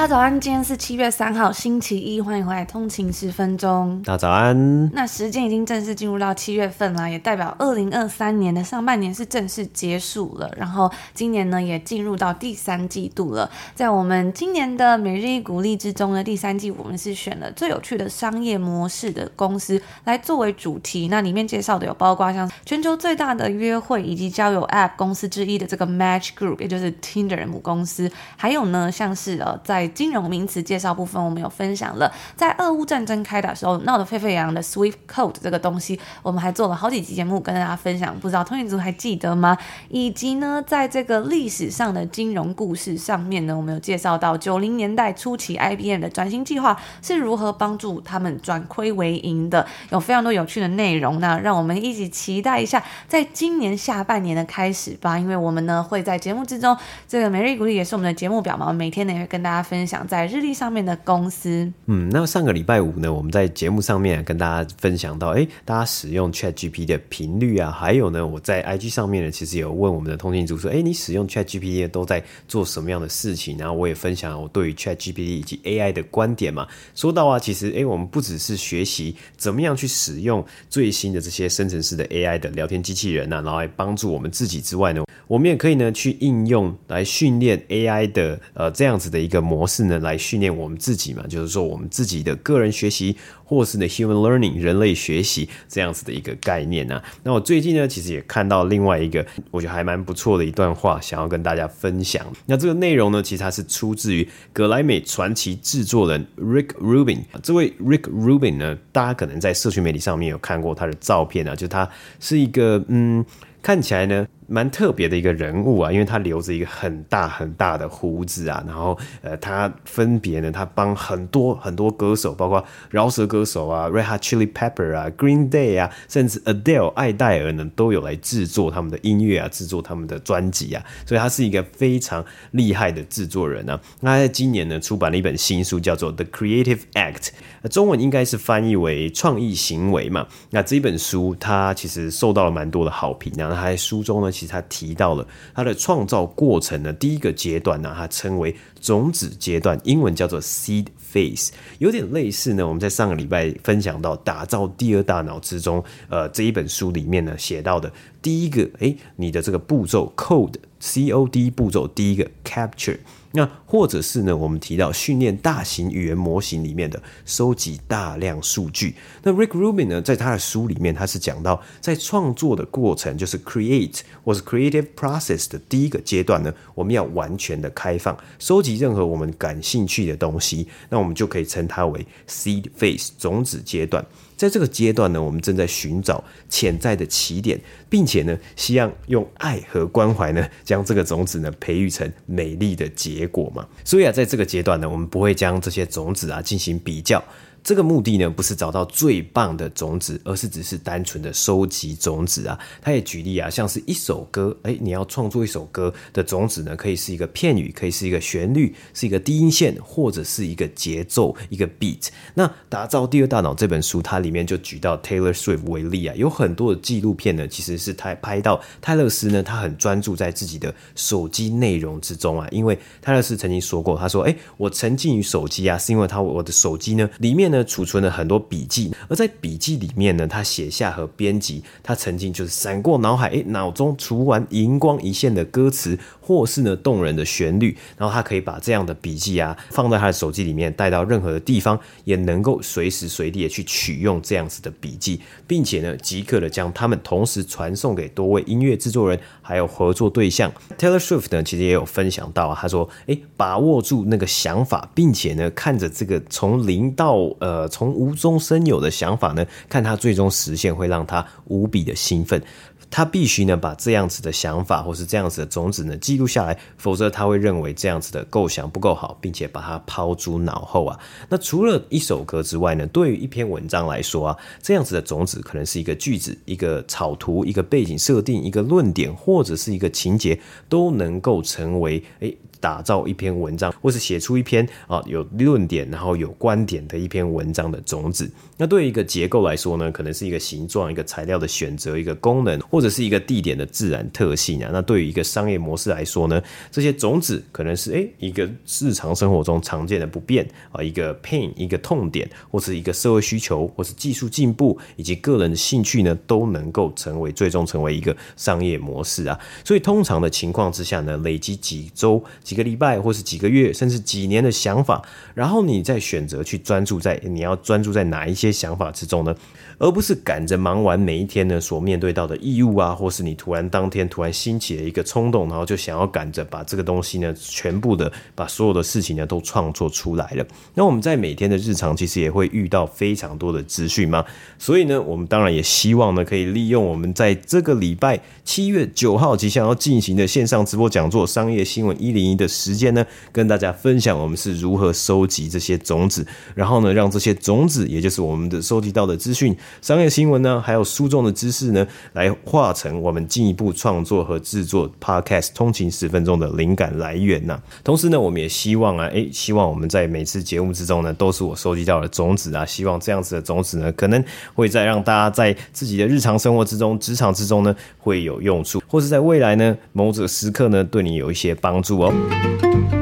大家早安，今天是七月三号，星期一，欢迎回来通勤十分钟。大家早安。那时间已经正式进入到七月份了，也代表二零二三年的上半年是正式结束了。然后今年呢，也进入到第三季度了。在我们今年的每日一鼓励之中呢，第三季我们是选了最有趣的商业模式的公司来作为主题。那里面介绍的有包括像全球最大的约会以及交友 App 公司之一的这个 Match Group，也就是 Tinder 母公司。还有呢，像是呃在金融名词介绍部分，我们有分享了，在俄乌战争开打时候闹得沸沸扬扬的 Swift Code 这个东西，我们还做了好几集节目跟大家分享，不知道通讯族还记得吗？以及呢，在这个历史上的金融故事上面呢，我们有介绍到九零年代初期 IBM 的转型计划是如何帮助他们转亏为盈的，有非常多有趣的内容。那让我们一起期待一下，在今年下半年的开始吧，因为我们呢会在节目之中，这个每日鼓励也是我们的节目表嘛，每天呢也会跟大家分分享。在日历上面的公司，嗯，那上个礼拜五呢，我们在节目上面跟大家分享到，哎，大家使用 Chat G P 的频率啊，还有呢，我在 IG 上面呢，其实有问我们的通讯组说，哎，你使用 Chat G P 都在做什么样的事情？然后我也分享我对于 Chat G P 以及 AI 的观点嘛。说到啊，其实哎，我们不只是学习怎么样去使用最新的这些生成式的 AI 的聊天机器人啊，然后来帮助我们自己之外呢，我们也可以呢去应用来训练 AI 的呃这样子的一个模是呢。来训练我们自己嘛，就是说我们自己的个人学习，或是呢 human learning 人类学习这样子的一个概念啊。那我最近呢，其实也看到另外一个我觉得还蛮不错的一段话，想要跟大家分享。那这个内容呢，其实它是出自于格莱美传奇制作人 Rick Rubin。这位 Rick Rubin 呢，大家可能在社群媒体上面有看过他的照片啊，就他是一个嗯，看起来呢。蛮特别的一个人物啊，因为他留着一个很大很大的胡子啊，然后呃，他分别呢，他帮很多很多歌手，包括饶舌歌手啊，Red Hot Chili Pepper 啊，Green Day 啊，甚至 Adele 艾戴尔呢，都有来制作他们的音乐啊，制作他们的专辑啊，所以他是一个非常厉害的制作人啊。那他在今年呢，出版了一本新书，叫做《The Creative Act》，中文应该是翻译为“创意行为”嘛。那这本书，它其实受到了蛮多的好评啊。那他在书中呢，其实他提到了他的创造过程呢，第一个阶段呢，它称为种子阶段，英文叫做 seed phase，有点类似呢。我们在上个礼拜分享到打造第二大脑之中，呃，这一本书里面呢写到的第一个，诶，你的这个步骤 code C O D 步骤第一个 capture。那或者是呢，我们提到训练大型语言模型里面的收集大量数据。那 Rick Rubin 呢，在他的书里面，他是讲到在创作的过程，就是 create 或是 creative process 的第一个阶段呢，我们要完全的开放，收集任何我们感兴趣的东西，那我们就可以称它为 seed phase 种子阶段。在这个阶段呢，我们正在寻找潜在的起点，并且呢，希望用爱和关怀呢，将这个种子呢培育成美丽的结果嘛。所以啊，在这个阶段呢，我们不会将这些种子啊进行比较。这个目的呢，不是找到最棒的种子，而是只是单纯的收集种子啊。他也举例啊，像是一首歌，诶，你要创作一首歌的种子呢，可以是一个片语，可以是一个旋律，是一个低音线，或者是一个节奏，一个 beat。那打造第二大脑这本书，它里面就举到 Taylor Swift 为例啊，有很多的纪录片呢，其实是他拍到泰勒斯呢，他很专注在自己的手机内容之中啊，因为泰勒斯曾经说过，他说，诶，我沉浸于手机啊，是因为他我的手机呢里面。呢储存了很多笔记，而在笔记里面呢，他写下和编辑他曾经就是闪过脑海，诶，脑中除完荧光一线的歌词，或是呢动人的旋律，然后他可以把这样的笔记啊放在他的手机里面，带到任何的地方，也能够随时随地的去取用这样子的笔记，并且呢即刻的将他们同时传送给多位音乐制作人还有合作对象。Taylor Swift 呢其实也有分享到，他说，诶，把握住那个想法，并且呢看着这个从零到呃从无中生有的想法呢，看他最终实现，会让他无比的兴奋。他必须呢把这样子的想法或是这样子的种子呢记录下来，否则他会认为这样子的构想不够好，并且把它抛诸脑后啊。那除了一首歌之外呢，对于一篇文章来说啊，这样子的种子可能是一个句子、一个草图、一个背景设定、一个论点，或者是一个情节，都能够成为诶。打造一篇文章，或是写出一篇啊有论点，然后有观点的一篇文章的种子。那对于一个结构来说呢，可能是一个形状、一个材料的选择、一个功能，或者是一个地点的自然特性啊。那对于一个商业模式来说呢，这些种子可能是诶一个日常生活中常见的不便啊，一个 pain，一个痛点，或是一个社会需求，或是技术进步以及个人的兴趣呢，都能够成为最终成为一个商业模式啊。所以通常的情况之下呢，累积几周。几个礼拜，或是几个月，甚至几年的想法，然后你再选择去专注在你要专注在哪一些想法之中呢？而不是赶着忙完每一天呢所面对到的义务啊，或是你突然当天突然兴起了一个冲动，然后就想要赶着把这个东西呢全部的把所有的事情呢都创作出来了。那我们在每天的日常其实也会遇到非常多的资讯嘛，所以呢，我们当然也希望呢可以利用我们在这个礼拜七月九号即将要进行的线上直播讲座《商业新闻一零一》的时间呢，跟大家分享我们是如何收集这些种子，然后呢让这些种子，也就是我们的收集到的资讯。商业新闻呢，还有书中的知识呢，来化成我们进一步创作和制作 Podcast 通勤十分钟的灵感来源呐。同时呢，我们也希望啊，诶，希望我们在每次节目之中呢，都是我收集到的种子啊。希望这样子的种子呢，可能会再让大家在自己的日常生活之中、职场之中呢，会有用处，或是在未来呢，某种时刻呢，对你有一些帮助哦。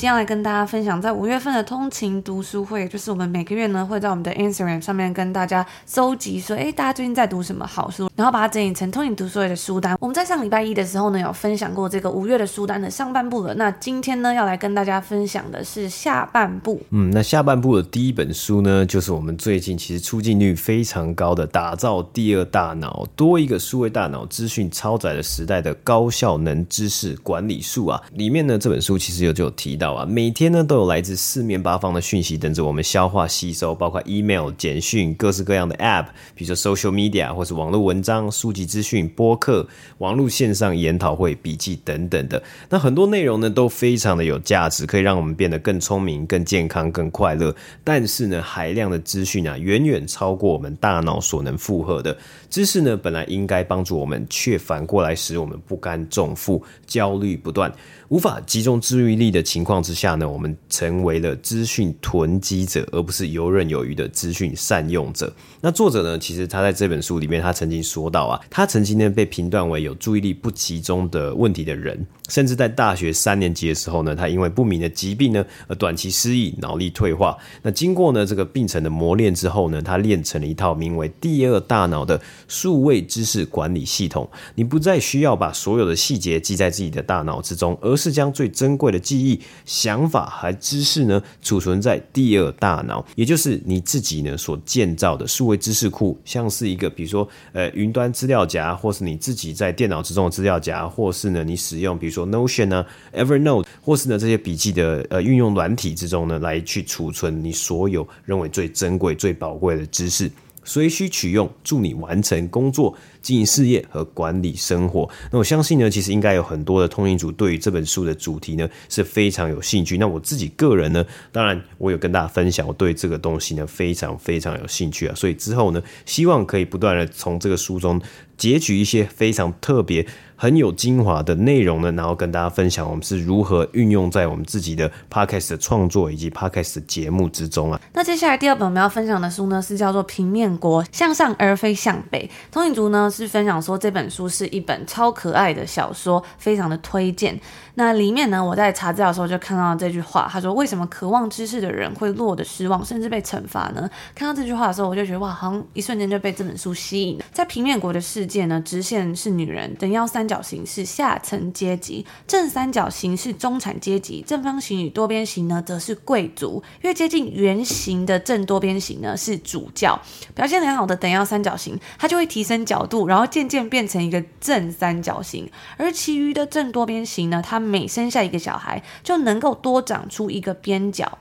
今天来跟大家分享，在五月份的通勤读书会，就是我们每个月呢会在我们的 Instagram 上面跟大家搜集说，哎，大家最近在读什么好书，然后把它整理成通勤读书会的书单。我们在上礼拜一的时候呢有分享过这个五月的书单的上半部了，那今天呢要来跟大家分享的是下半部。嗯，那下半部的第一本书呢，就是我们最近其实出镜率非常高的《打造第二大脑：多一个数位大脑，资讯超载的时代的高效能知识管理术》啊，里面呢这本书其实有就有提到。每天呢都有来自四面八方的讯息等着我们消化吸收，包括 email、简讯、各式各样的 app，比如说 social media 或是网络文章、书籍资讯、播客、网络线上研讨会、笔记等等的。那很多内容呢都非常的有价值，可以让我们变得更聪明、更健康、更快乐。但是呢，海量的资讯啊，远远超过我们大脑所能负荷的。知识呢本来应该帮助我们，却反过来使我们不甘重负、焦虑不断。无法集中注意力的情况之下呢，我们成为了资讯囤积者，而不是游刃有余的资讯善用者。那作者呢，其实他在这本书里面，他曾经说到啊，他曾经呢被评断为有注意力不集中的问题的人，甚至在大学三年级的时候呢，他因为不明的疾病呢而短期失忆、脑力退化。那经过呢这个病程的磨练之后呢，他练成了一套名为“第二大脑”的数位知识管理系统。你不再需要把所有的细节记在自己的大脑之中，而是将最珍贵的记忆、想法和知识呢，储存在第二大脑，也就是你自己呢所建造的数位知识库，像是一个比如说呃云端资料夹，或是你自己在电脑之中的资料夹，或是呢你使用比如说 Notion 啊、Evernote，或是呢这些笔记的呃运用软体之中呢，来去储存你所有认为最珍贵、最宝贵的知识。随需取用，助你完成工作、经营事业和管理生活。那我相信呢，其实应该有很多的通勤族对于这本书的主题呢是非常有兴趣。那我自己个人呢，当然我有跟大家分享，我对这个东西呢非常非常有兴趣啊。所以之后呢，希望可以不断的从这个书中截取一些非常特别。很有精华的内容呢，然后跟大家分享我们是如何运用在我们自己的 podcast 的创作以及 podcast 的节目之中啊。那接下来第二本我们要分享的书呢，是叫做《平面国：向上而非向北》。通勤族呢，是分享说这本书是一本超可爱的小说，非常的推荐。那里面呢，我在查资料的时候就看到这句话，他说：“为什么渴望知识的人会落得失望，甚至被惩罚呢？”看到这句话的时候，我就觉得哇，好像一瞬间就被这本书吸引了。在平面国的世界呢，直线是女人，等腰三角形是下层阶级，正三角形是中产阶级，正方形与多边形呢则是贵族。越接近圆形的正多边形呢是主教。表现良好的等腰三角形，它就会提升角度，然后渐渐变成一个正三角形。而其余的正多边形呢，它每生下一个小孩，就能够多长出一个边角。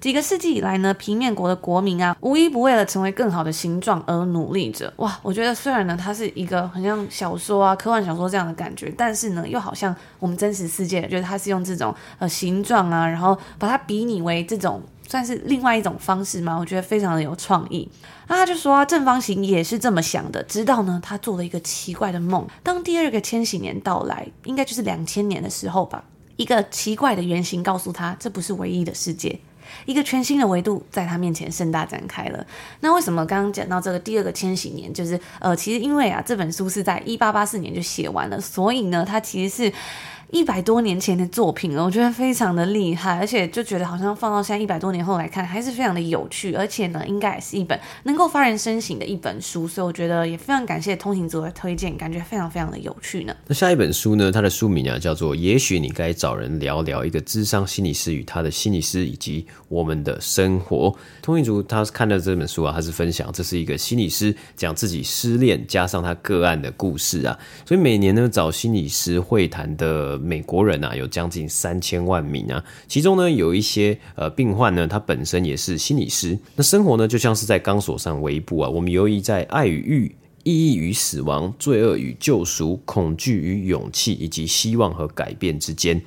几个世纪以来呢，平面国的国民啊，无一不为了成为更好的形状而努力着。哇，我觉得虽然呢，它是一个很像小说啊、科幻小说这样的感觉，但是呢，又好像我们真实世界，就是它是用这种呃形状啊，然后把它比拟为这种算是另外一种方式嘛，我觉得非常的有创意。那他就说啊，正方形也是这么想的，直到呢，他做了一个奇怪的梦。当第二个千禧年到来，应该就是两千年的时候吧，一个奇怪的圆形告诉他，这不是唯一的世界。一个全新的维度在他面前盛大展开了。那为什么刚刚讲到这个第二个千禧年，就是呃，其实因为啊，这本书是在一八八四年就写完了，所以呢，它其实是。一百多年前的作品了，我觉得非常的厉害，而且就觉得好像放到现在一百多年后来看，还是非常的有趣，而且呢，应该也是一本能够发人深省的一本书，所以我觉得也非常感谢通行族的推荐，感觉非常非常的有趣呢。那下一本书呢，它的书名啊叫做《也许你该找人聊聊一个智商心理师与他的心理师以及我们的生活》。通行族他看到这本书啊，他是分享这是一个心理师讲自己失恋加上他个案的故事啊，所以每年呢找心理师会谈的。美国人啊，有将近三千万名啊，其中呢有一些呃病患呢，他本身也是心理师。那生活呢，就像是在钢索上围捕啊，我们游移在爱与欲、意义与死亡、罪恶与救赎、恐惧与勇气，以及希望和改变之间。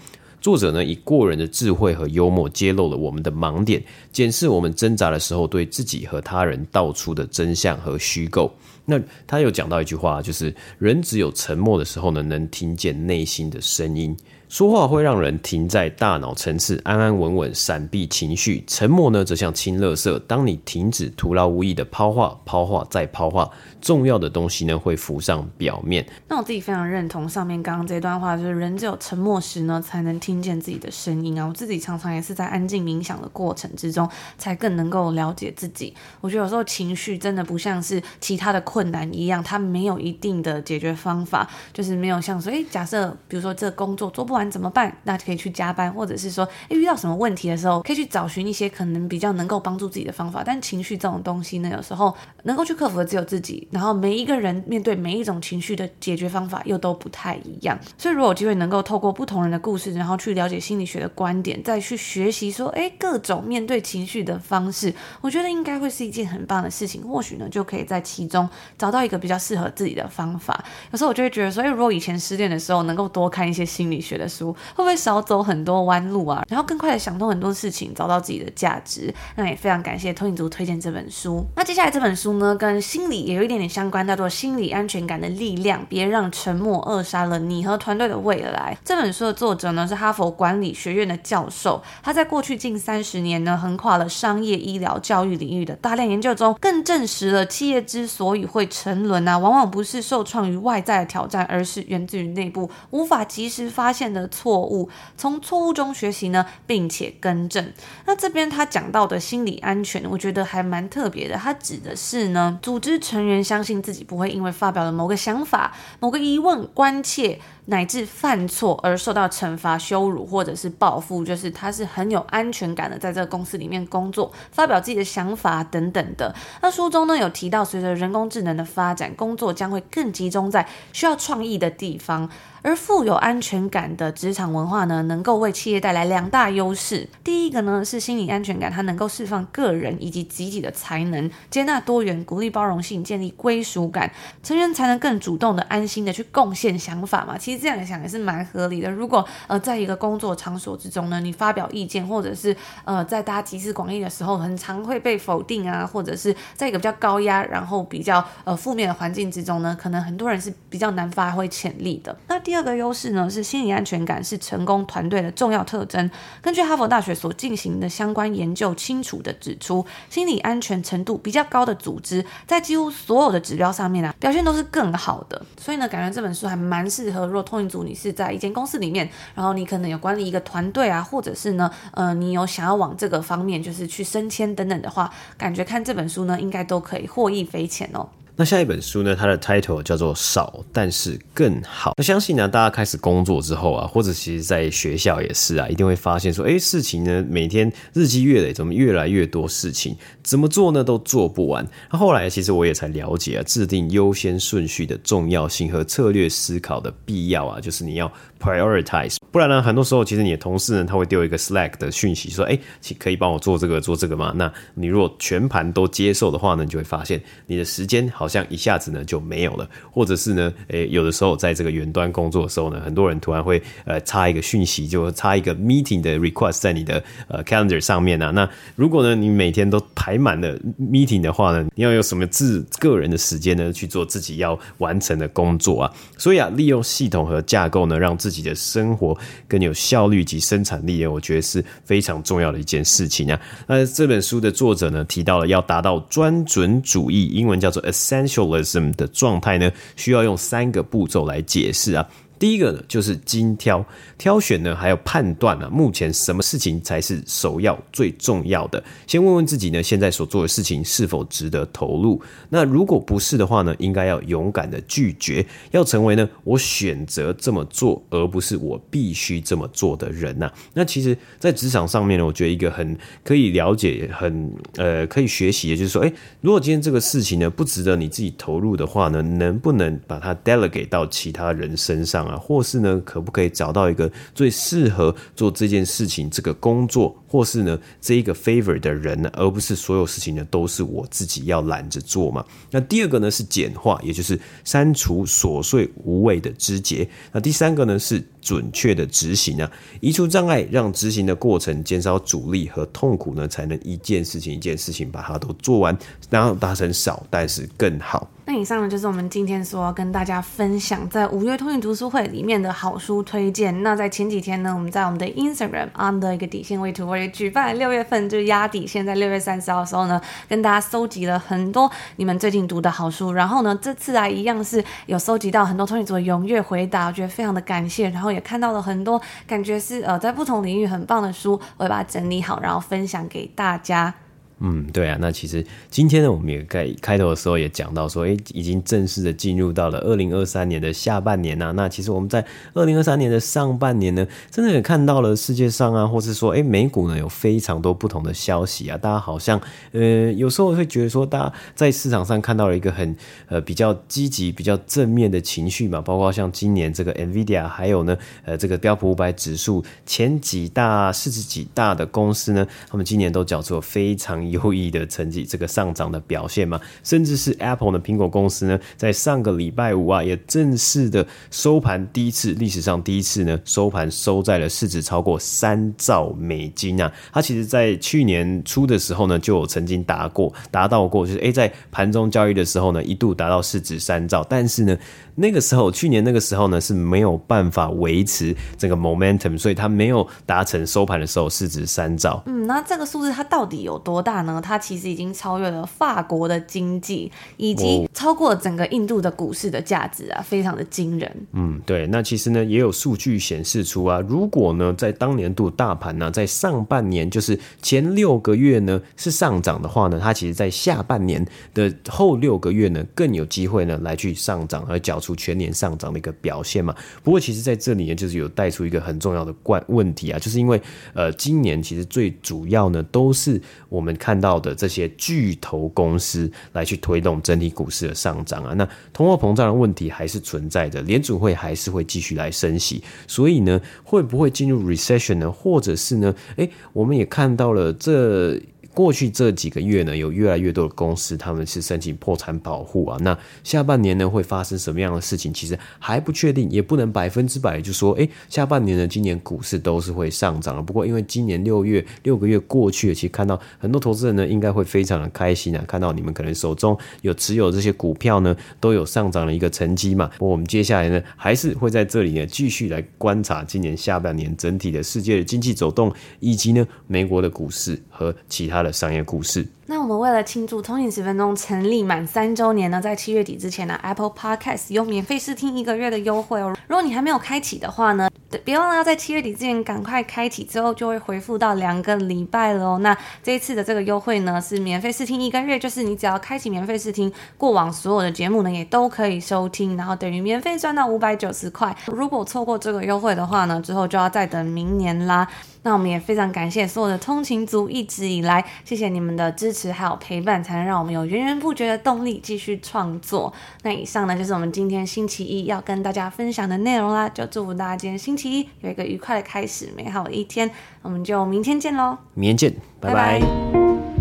作者呢，以过人的智慧和幽默，揭露了我们的盲点，检视我们挣扎的时候对自己和他人道出的真相和虚构。那他有讲到一句话，就是人只有沉默的时候呢，能听见内心的声音。说话会让人停在大脑层次，安安稳稳闪避情绪；沉默呢，则像清垃圾。当你停止徒劳无益的抛话、抛话再抛话，重要的东西呢，会浮上表面。那我自己非常认同上面刚刚这段话，就是人只有沉默时呢，才能听见自己的声音啊。我自己常常也是在安静冥想的过程之中，才更能够了解自己。我觉得有时候情绪真的不像是其他的困难一样，它没有一定的解决方法，就是没有像说，诶，假设比如说这工作做不完怎么办？那可以去加班，或者是说，诶，遇到什么问题的时候，可以去找寻一些可能比较能够帮助自己的方法。但情绪这种东西呢，有时候能够去克服的只有自己。然后每一个人面对每一种情绪的解决方法又都不太一样。所以如果有机会能够透过不同人的故事，然后去了解心理学的观点，再去学习说，诶，各种面对情绪的方式，我觉得应该会是一件很棒的事情。或许呢，就可以在其中找到一个比较适合自己的方法。有时候我就会觉得说，诶，如果以前失恋的时候能够多看一些心理学的书。会不会少走很多弯路啊？然后更快的想通很多事情，找到自己的价值。那也非常感谢通影族推荐这本书。那接下来这本书呢，跟心理也有一点点相关，叫做《心理安全感的力量》，别让沉默扼杀了你和团队的未来。这本书的作者呢，是哈佛管理学院的教授。他在过去近三十年呢，横跨了商业、医疗、教育领域的大量研究中，更证实了企业之所以会沉沦啊，往往不是受创于外在的挑战，而是源自于内部无法及时发现的错误。从错误中学习呢，并且更正。那这边他讲到的心理安全，我觉得还蛮特别的。他指的是呢，组织成员相信自己不会因为发表了某个想法、某个疑问、关切。乃至犯错而受到惩罚、羞辱或者是报复，就是他是很有安全感的，在这个公司里面工作，发表自己的想法等等的。那书中呢有提到，随着人工智能的发展，工作将会更集中在需要创意的地方，而富有安全感的职场文化呢，能够为企业带来两大优势。第一个呢是心理安全感，它能够释放个人以及集体的才能，接纳多元，鼓励包容性，建立归属感，成员才能更主动的、安心的去贡献想法嘛。其实。这样想也是蛮合理的。如果呃，在一个工作场所之中呢，你发表意见，或者是呃，在大家集思广益的时候，很常会被否定啊，或者是在一个比较高压，然后比较呃负面的环境之中呢，可能很多人是比较难发挥潜力的。那第第二个优势呢是心理安全感是成功团队的重要特征。根据哈佛大学所进行的相关研究，清楚地指出，心理安全程度比较高的组织，在几乎所有的指标上面啊，表现都是更好的。所以呢，感觉这本书还蛮适合，如果通勤族你是在一间公司里面，然后你可能有管理一个团队啊，或者是呢，呃，你有想要往这个方面就是去升迁等等的话，感觉看这本书呢，应该都可以获益匪浅哦。那下一本书呢，它的 title 叫做《少但是更好》。那相信呢，大家开始工作之后啊，或者其实在学校也是啊，一定会发现说，哎，事情呢每天日积月累，怎么越来越多事情，怎么做呢都做不完。那后来其实我也才了解啊，制定优先顺序的重要性和策略思考的必要啊，就是你要 prioritize。不然呢，很多时候其实你的同事呢，他会丢一个 Slack 的讯息说，哎，可以帮我做这个做这个吗？那你如果全盘都接受的话呢，你就会发现你的时间好。像一下子呢就没有了，或者是呢，诶，有的时候在这个远端工作的时候呢，很多人突然会呃插一个讯息，就插一个 meeting 的 request 在你的呃 calendar 上面啊。那如果呢你每天都排满了 meeting 的话呢，你要有什么自个人的时间呢去做自己要完成的工作啊？所以啊，利用系统和架构呢，让自己的生活更有效率及生产力，我觉得是非常重要的一件事情啊。那这本书的作者呢提到了要达到专准主义，英文叫做 Essentialism 的状态呢，需要用三个步骤来解释啊。第一个呢，就是精挑挑选呢，还有判断呢，目前什么事情才是首要最重要的？先问问自己呢，现在所做的事情是否值得投入？那如果不是的话呢，应该要勇敢的拒绝，要成为呢，我选择这么做，而不是我必须这么做的人呐。那其实，在职场上面呢，我觉得一个很可以了解、很呃可以学习的，就是说，诶，如果今天这个事情呢，不值得你自己投入的话呢，能不能把它 delegate 到其他人身上？啊，或是呢，可不可以找到一个最适合做这件事情、这个工作，或是呢，这一个 favor 的人呢，而不是所有事情呢都是我自己要揽着做嘛？那第二个呢是简化，也就是删除琐碎无谓的枝节。那第三个呢是准确的执行啊，移除障碍，让执行的过程减少阻力和痛苦呢，才能一件事情一件事情把它都做完，然后达成少但是更好。那以上呢就是我们今天所要跟大家分享在五月通讯读书会里面的好书推荐。那在前几天呢，我们在我们的 Instagram on the 一个底线 way to work 举办六月份就是压底线，在六月三十号的时候呢，跟大家搜集了很多你们最近读的好书。然后呢，这次啊一样是有搜集到很多通讯组的踊跃回答，我觉得非常的感谢。然后也看到了很多感觉是呃在不同领域很棒的书，我会把它整理好，然后分享给大家。嗯，对啊，那其实今天呢，我们也在开头的时候也讲到说，诶，已经正式的进入到了二零二三年的下半年呐、啊。那其实我们在二零二三年的上半年呢，真的也看到了世界上啊，或是说，诶，美股呢有非常多不同的消息啊。大家好像，呃，有时候会觉得说，大家在市场上看到了一个很呃比较积极、比较正面的情绪嘛，包括像今年这个 NVIDIA，还有呢，呃，这个标普五百指数前几大市值几大的公司呢，他们今年都缴出了非常。优异的成绩，这个上涨的表现嘛，甚至是 Apple 的苹果公司呢，在上个礼拜五啊，也正式的收盘，第一次历史上第一次呢，收盘收在了市值超过三兆美金啊。它其实，在去年初的时候呢，就有曾经达过，达到过，就是诶，在盘中交易的时候呢，一度达到市值三兆，但是呢。那个时候，去年那个时候呢，是没有办法维持这个 momentum，所以它没有达成收盘的时候市值三兆。嗯，那这个数字它到底有多大呢？它其实已经超越了法国的经济，以及超过了整个印度的股市的价值啊，非常的惊人。嗯，对。那其实呢，也有数据显示出啊，如果呢，在当年度大盘呢，在上半年就是前六个月呢是上涨的话呢，它其实在下半年的后六个月呢更有机会呢来去上涨而缴出全年上涨的一个表现嘛，不过其实在这里呢，就是有带出一个很重要的关问题啊，就是因为呃，今年其实最主要呢，都是我们看到的这些巨头公司来去推动整体股市的上涨啊，那通货膨胀的问题还是存在的，联储会还是会继续来升息，所以呢，会不会进入 recession 呢？或者是呢，诶，我们也看到了这。过去这几个月呢，有越来越多的公司他们是申请破产保护啊。那下半年呢会发生什么样的事情，其实还不确定，也不能百分之百就说，哎，下半年呢，今年股市都是会上涨了。不过因为今年六月六个月过去了，其实看到很多投资人呢，应该会非常的开心啊，看到你们可能手中有持有这些股票呢，都有上涨的一个成绩嘛。不过我们接下来呢，还是会在这里呢继续来观察今年下半年整体的世界的经济走动，以及呢美国的股市和其他的商业故事。那我们为了庆祝通勤十分钟成立满三周年呢，在七月底之前呢，Apple Podcast 有免费试听一个月的优惠哦。如果你还没有开启的话呢，别忘了要在七月底之前赶快开启，之后就会回复到两个礼拜了哦。那这一次的这个优惠呢，是免费试听一个月，就是你只要开启免费试听，过往所有的节目呢也都可以收听，然后等于免费赚到五百九十块。如果错过这个优惠的话呢，之后就要再等明年啦。那我们也非常感谢所有的通勤族一直以来，谢谢你们的支持还有陪伴，才能让我们有源源不绝的动力继续创作。那以上呢，就是我们今天星期一要跟大家分享的内容啦，就祝福大家今天星期一有一个愉快的开始，美好的一天。我们就明天见喽，明天见，拜拜。拜拜。